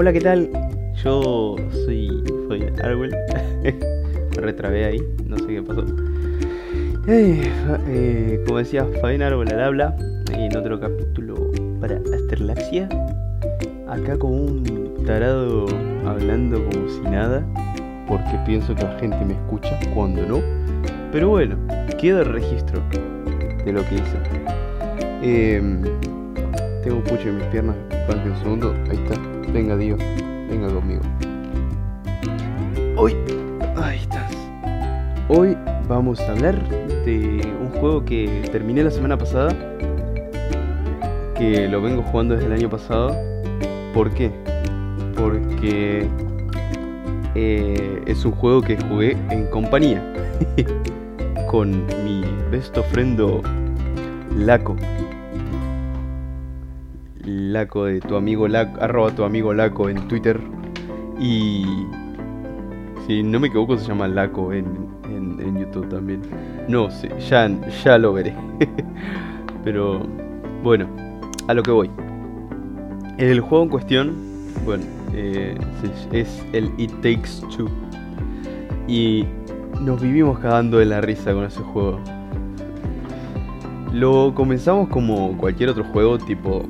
Hola, ¿qué tal? Yo soy Fabián Arwell. Me retrabé ahí, no sé qué pasó. Eh, como decía, Fabián Arwell al habla en otro capítulo para Asterlaxia. Acá como un tarado hablando como si nada, porque pienso que la gente me escucha cuando no. Pero bueno, queda registro de lo que hice. Em, tengo un pucho en mis piernas, banque un segundo, ahí está. Venga Dios, venga conmigo. Hoy, ahí estás. Hoy vamos a hablar de un juego que terminé la semana pasada, que lo vengo jugando desde el año pasado. ¿Por qué? Porque eh, es un juego que jugué en compañía con mi besto friendo Laco. Laco de tu amigo Laco, arroba tu amigo Laco en Twitter. Y si no me equivoco se llama Laco en, en- YouTube también. No, sí, ya, ya lo veré. Pero bueno, a lo que voy. El juego en cuestión, bueno, eh, es el It Takes Two. Y nos vivimos cagando de la risa con ese juego. Lo comenzamos como cualquier otro juego, tipo,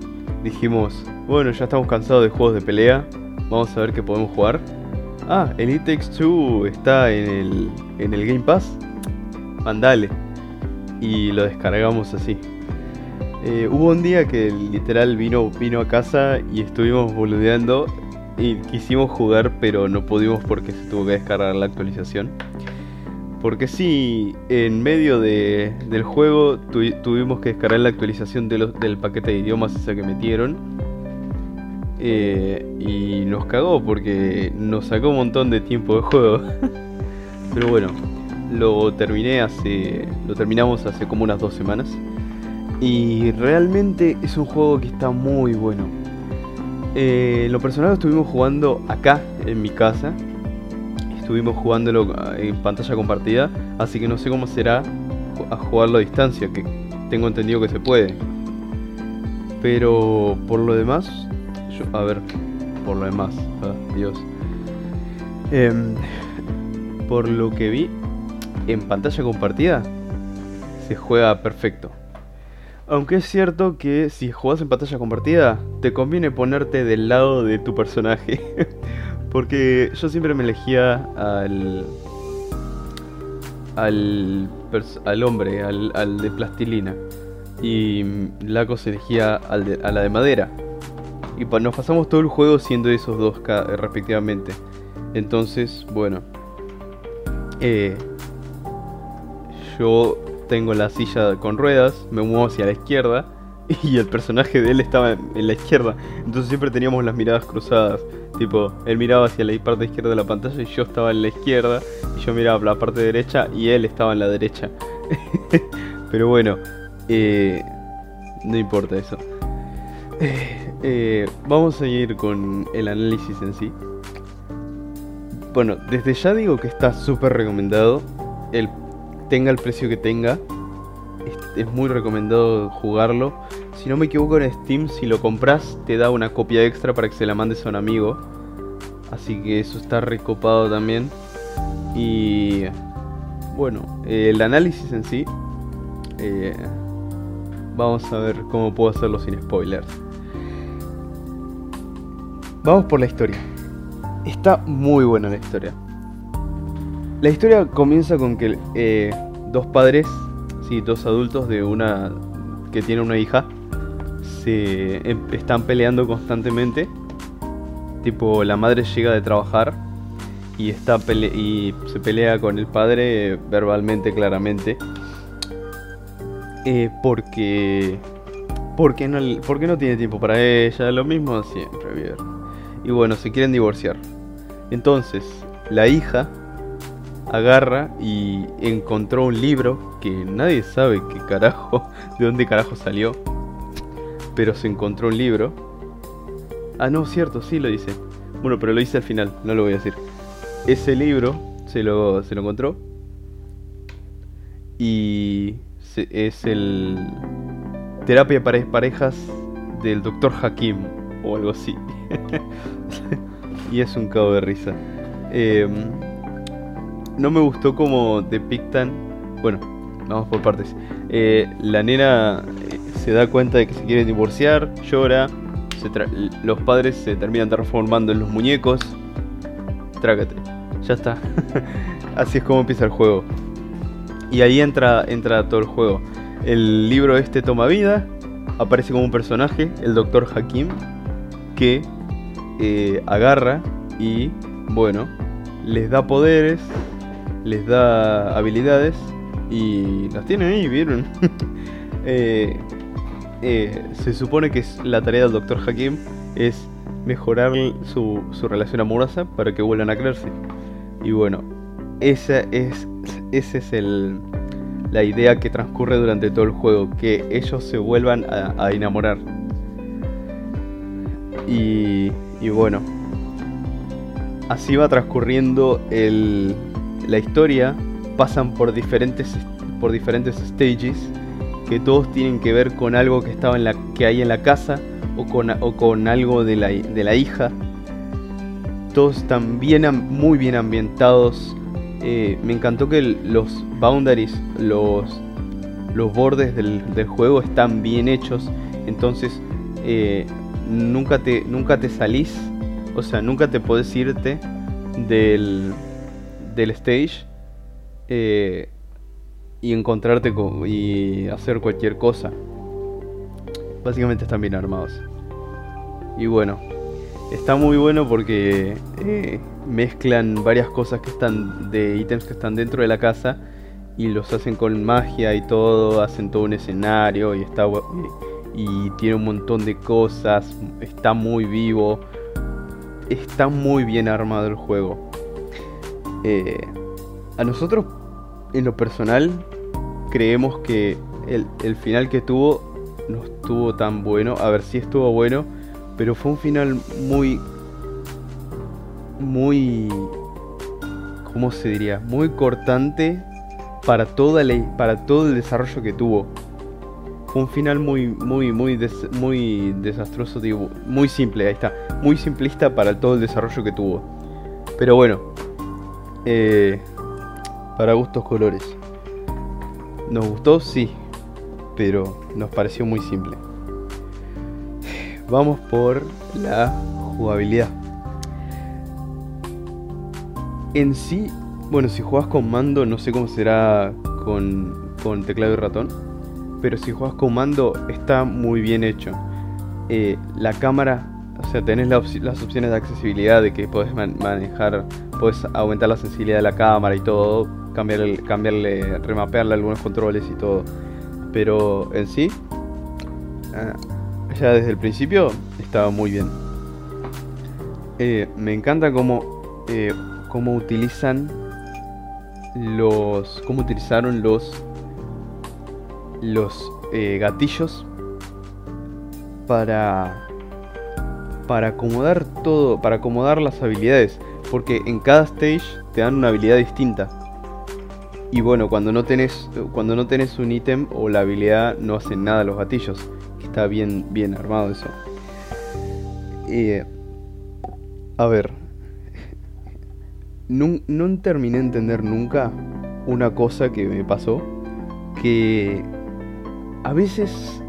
dijimos, bueno, ya estamos cansados de juegos de pelea, vamos a ver qué podemos jugar. Ah, el It Two está en el, en el Game Pass. Mandale. Y lo descargamos así. Eh, hubo un día que literal vino, vino a casa y estuvimos boludeando y quisimos jugar pero no pudimos porque se tuvo que descargar la actualización. Porque sí, en medio de- del juego tuvi- tuvimos que descargar la actualización de del paquete de idiomas esa que metieron. Eh, y nos cagó porque nos sacó un montón de tiempo de juego. Pero bueno, lo terminé hace. Lo terminamos hace como unas dos semanas. Y realmente es un juego que está muy bueno. Eh, lo personal estuvimos jugando acá en mi casa. Estuvimos jugándolo ah, en pantalla compartida. Así que no sé cómo será a jugarlo a distancia. Que tengo entendido que se puede. Pero por lo demás. a ver. Por lo demás. ah, Dios. Em, por lo que vi. En pantalla compartida. Se juega perfecto. Aunque es cierto que si juegas en pantalla compartida, te conviene ponerte del lado de tu personaje. Porque yo siempre me elegía al. al. al hombre, al, al de plastilina. Y Laco se elegía al de- a la de madera. Y nos pasamos todo el juego siendo esos dos ca- respectivamente. Entonces, bueno. Eh, yo tengo la silla con ruedas, me muevo hacia la izquierda y el personaje de él estaba en, la izquierda. Entonces siempre teníamos las miradas cruzadas. Tipo, él miraba hacia la parte izquierda de la pantalla y yo estaba en la izquierda y yo miraba la parte derecha y él estaba en la derecha. Pero bueno, eh, no importa eso. Eh, eh, vamos a ir con el análisis en sí. Bueno, desde ya digo que está súper recomendado. El tenga el precio que tenga. Es muy recomendado jugarlo. Si no me equivoco en Steam, si lo compras te da una copia extra para que se la mandes a un amigo. Así que eso está recopado también. Y bueno, el análisis en sí. eh, vamos a ver cómo puedo hacerlo sin spoilers. Vamos por la historia. Está muy buena la historia. La historia comienza con que eh, dos padres, sí, dos adultos de una que tiene una hija, se em- están peleando constantemente. Tipo, la madre llega de trabajar y está pele- y se pelea con el padre verbalmente, claramente, eh, porque porque no porque no tiene tiempo para ella, lo mismo siempre. Y bueno, se quieren divorciar. Entonces, la hija agarra y encontró un libro que nadie sabe qué carajo, de dónde carajo salió. Pero se encontró un libro. Ah, no, cierto, sí lo dice. Bueno, pero lo hice al final, no lo voy a decir. Ese libro se lo, se lo encontró. Y es el Terapia para parejas del Dr. Hakim. o algo así. y es un cabo de risa. Em, no me gustó como depictan. Bueno, vamos por partes. Eh, la nena se da cuenta de que se quiere divorciar, llora. los padres se terminan transformando en los muñecos. Trágate, ya está. Así es como empieza el juego. Y ahí entra, entra todo el juego. El libro este toma vida. Aparece como un personaje, el Dr. Hakim, que eh, agarra y, bueno, les da poderes, les da habilidades y las tienen ahí, ¿vieron? Eh, eh, se supone que es la tarea del Dr. Hakim es mejorar su, su relación amorosa para que vuelvan a creerse. Y bueno, esa es, es el, la idea que transcurre durante todo el juego, que ellos se vuelvan a, enamorar. Y, y, bueno, así va transcurriendo el, la historia, pasan por diferentes, por diferentes stages, que todos tienen que ver con algo que, estaba en la, que hay en la casa o con, o con algo de la, de la hija. Todos están bien, muy bien ambientados eh, me encantó que los boundaries, los, los bordes del, juego están bien hechos. Entonces, eh, nunca, te, nunca te salís, o sea, nunca te podés irte del, del stage eh, y encontrarte con, y hacer cualquier cosa. Básicamente están bien armados. Y bueno, está muy bueno porque mezclan varias cosas que están de ítems que están dentro de la casa y los hacen con magia y todo, hacen todo un escenario y está y, tiene un montón de cosas, está muy vivo, está muy bien armado el juego. Eh, a nosotros, en lo personal, creemos que el, el final que tuvo no estuvo tan bueno. A ver si estuvo bueno, pero fue un final muy muy, ¿cómo se diría? Muy cortante para, toda la, para todo el desarrollo que tuvo. Fue un final muy, muy, muy, muy desastroso, digo, muy simple, ahí está. Muy simplista para todo el desarrollo que tuvo. Pero bueno, eh, para gustos colores. ¿Nos gustó? Sí, pero nos pareció muy simple. Vamos por la jugabilidad. En sí, bueno, si juegas con mando, no sé cómo será con, teclado y ratón. Pero si juegas con mando, está muy bien hecho. Eh, la cámara, o sea, tenés las opciones de accesibilidad de que podés manejar, puedes aumentar la sensibilidad de la cámara y todo, cambiarle, cambiarle, remapearle algunos controles y todo. Pero en sí, ah, ya desde el principio estaba muy bien. Eh, me encanta como eh, cómo utilizan los. cómo utilizaron los. los eh, gatillos para. para acomodar todo. para acomodar las habilidades. Porque en cada stage te dan una habilidad distinta. Y bueno, cuando no tenés. Cuando no tenés un ítem o la habilidad no hacen nada los gatillos. Está bien, bien armado eso. Eh, a ver, no, terminé de entender nunca una cosa que me pasó, que a veces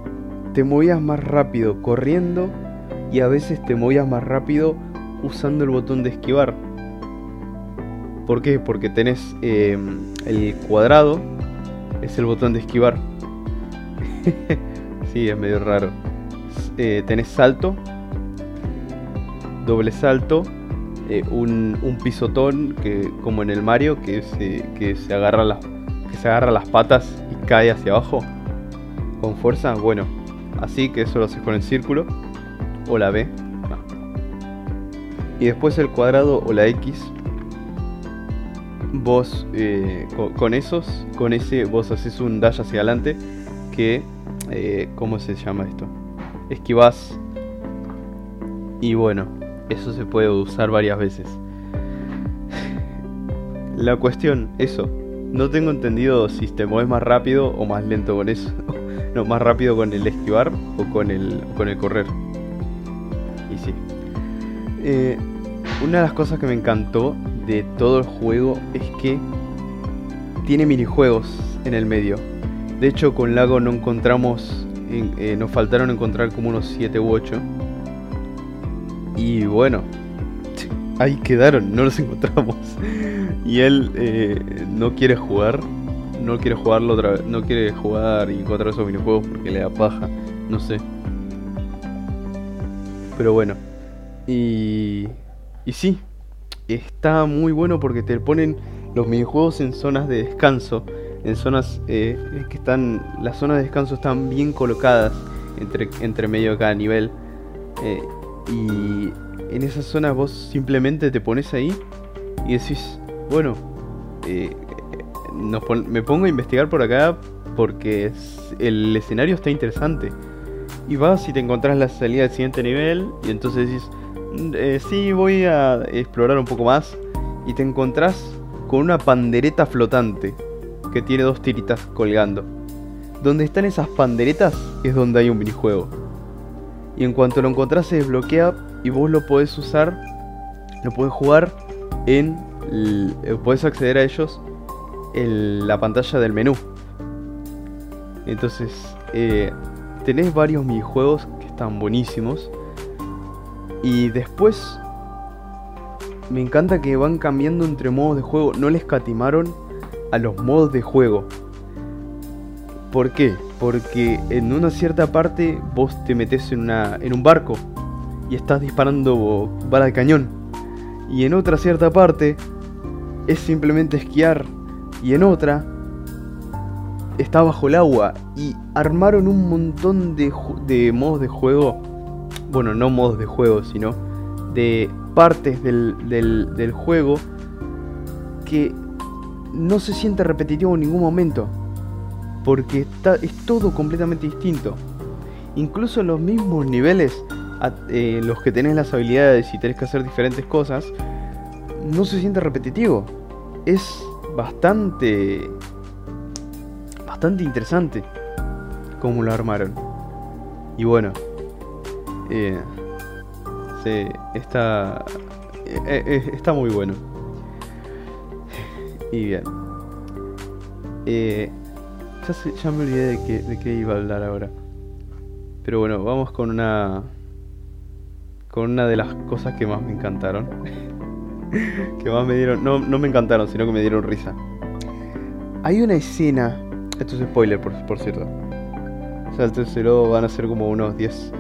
te movías más rápido corriendo y a veces te movías más rápido usando el botón de esquivar. ¿Por qué? Porque tenés em, el cuadrado, es el botón de esquivar. sí, es medio raro. Eh, tenés salto, doble salto eh, un, pisotón que como en el Mario que se, que se agarra las que se agarra las patas y cae hacia abajo con fuerza bueno así que eso lo haces con el círculo o la B y después el cuadrado o la X vos eh, con, esos con ese vos haces un dash hacia adelante que eh, cómo se llama esto esquivas y bueno eso se puede usar varias veces. La cuestión, eso. No tengo entendido si te mueves más rápido o más lento con eso. no, más rápido con el esquivar o con el, con el correr. Eh, una de las cosas que me encantó de todo el juego es que tiene minijuegos en el medio. De hecho, con Lago no encontramos, eh, nos faltaron encontrar como unos 7 u 8. Y bueno, ahí quedaron, no los encontramos. Y él eh, no quiere jugar, no quiere jugarlo otra vez, no quiere jugar y encontrar esos minijuegos porque le da paja, no sé. Pero bueno, y, y sí, está muy bueno porque te ponen los minijuegos en zonas de descanso, en zonas eh, que están, las zonas de descanso están bien colocadas entre, entre medio de cada nivel. Eh, y en esas zonas vos simplemente te pones ahí y decís, bueno, eh, me pongo a investigar por acá porque el escenario está interesante. Y vas y te encontrás la salida del siguiente nivel y entonces decís, eh, sí, voy a explorar un poco más. Y te encontrás con una pandereta flotante que tiene dos tiritas colgando. Donde están esas panderetas es donde hay un minijuego. Y en cuanto lo encontrás se desbloquea y vos lo podés usar, lo podés jugar en, eh, podés acceder a ellos en la pantalla del menú. Entonces, eh, tenés varios minijuegos que están buenísimos. Y después, me encanta que van cambiando entre modos de juego. No les catimaron a los modos de juego. ¿Por qué? Porque en una cierta parte vos te metes en, una, en un barco y estás disparando bala de cañón. Y en otra cierta parte es simplemente esquiar. Y en otra está bajo el agua. Y armaron un montón de, de modos de juego. Bueno, no modos de juego, sino de partes del, del, juego que no se siente repetitivo en ningún momento porque está, es todo completamente distinto. Incluso los mismos niveles en eh, los que tenés las habilidades y tenés que hacer diferentes cosas, no se siente repetitivo. Es bastante... bastante interesante cómo lo armaron. Y bueno, eh, está, eh, está muy bueno. Y bien. Eh, ya, me olvidé de qué, de qué iba a hablar ahora. Pero bueno, vamos con una. Con una de las cosas que más me encantaron. que más me dieron. No, no me encantaron, sino que me dieron risa. Hay una escena. Esto es spoiler, por, por cierto. O sea, el tercero van a ser como unos 10,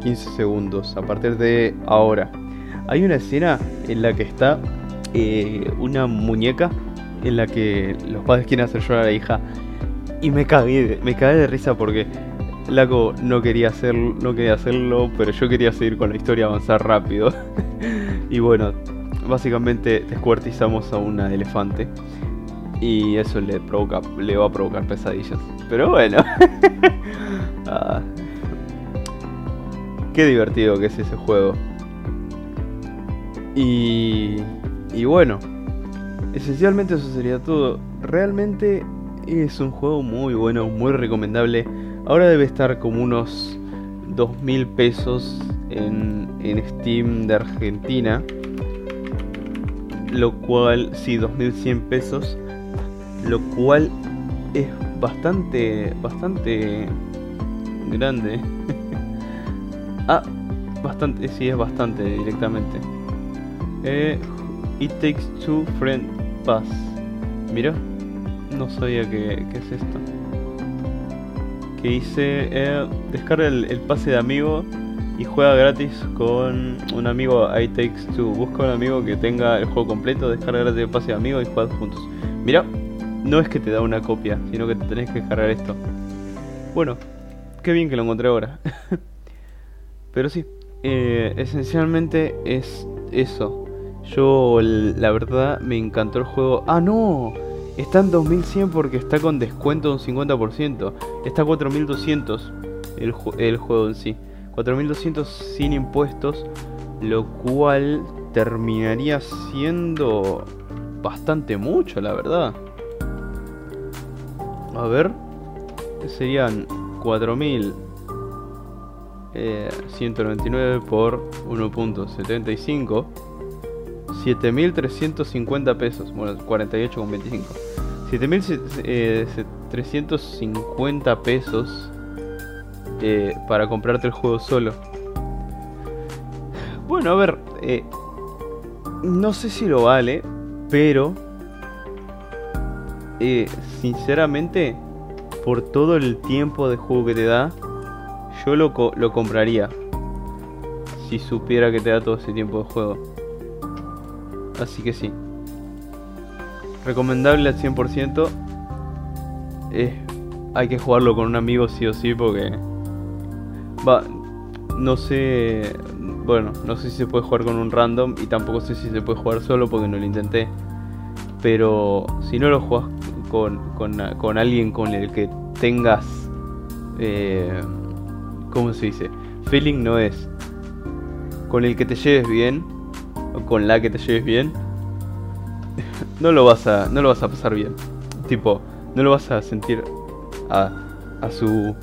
15 eh, segundos. A partir de ahora. Hay una escena en la que está eh, una muñeca en la que los padres quieren hacer llorar a la hija y me cagué, me cagué de risa porque Laco no quería, hacerlo, no quería hacerlo, pero yo quería seguir con la historia, avanzar rápido. y bueno, básicamente descuartizamos a una elefante. Y eso le provoca, le va a provocar pesadillas. Pero bueno. Ah. Qué divertido que es ese juego. Y, y bueno, esencialmente eso sería todo. Realmente es un juego muy bueno, muy recomendable. Ahora debe estar como unos 2.000 pesos en, en Steam de Argentina. Lo cual, sí, 2.100 pesos. Lo cual es bastante, bastante grande. ah, bastante, sí, es bastante directamente. Eh, It Takes Two Friend Pass. Mira. No sabía qué, es esto. Que dice, eh, descarga el, pase de amigo y juega gratis con un amigo I Takes Two. Busca un amigo que tenga el juego completo, descarga gratis el pase de amigo y juega juntos. Mira, no es que te da una copia, sino que te tenés que descargar esto. Bueno, qué bien que lo encontré ahora. Pero sí, eh, esencialmente es eso. Yo, la verdad, me encantó el juego. ¡Ah, no! Está en 2100 porque está con descuento de un 50%. Está a 4200 el, el juego en sí. 4200 sin impuestos. Lo cual terminaría siendo bastante mucho, la verdad. A ver. Serían 4000. eh, 199 por 1.75. 7.350 pesos. Bueno, 48,25. 7.350 eh, pesos eh, para comprarte el juego solo. Bueno, a ver, no sé si lo vale, pero sinceramente, por todo el tiempo de juego que te da, yo lo, lo compraría. Si supiera que te da todo ese tiempo de juego. Así que sí. Recomendable al 100%. Eh, hay que jugarlo con un amigo sí o sí porque... Va, no sé... Bueno, no sé si se puede jugar con un random y tampoco sé si se puede jugar solo porque no lo intenté. Pero si no lo juegas con, con, alguien con el que tengas... Eh, ¿Cómo se dice? Feeling no es. Con el que te lleves bien. O con la que te lleves bien. no lo vas a. No lo vas a pasar bien. Tipo, no lo vas a sentir a, a su.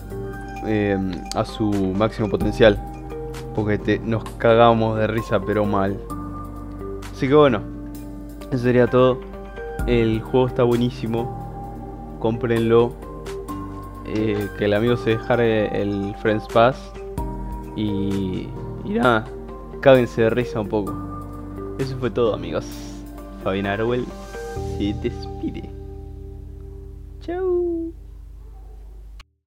Eh, a su máximo potencial. Porque nos cagamos de risa, pero mal. Así que bueno, eso sería todo. El juego está buenísimo. Cómprenlo. Eh, que el amigo se dejare el Friends Pass. Y, y nada, cáguense de risa un poco. Eso fue todo, amigos. Fabián Arwell se despide.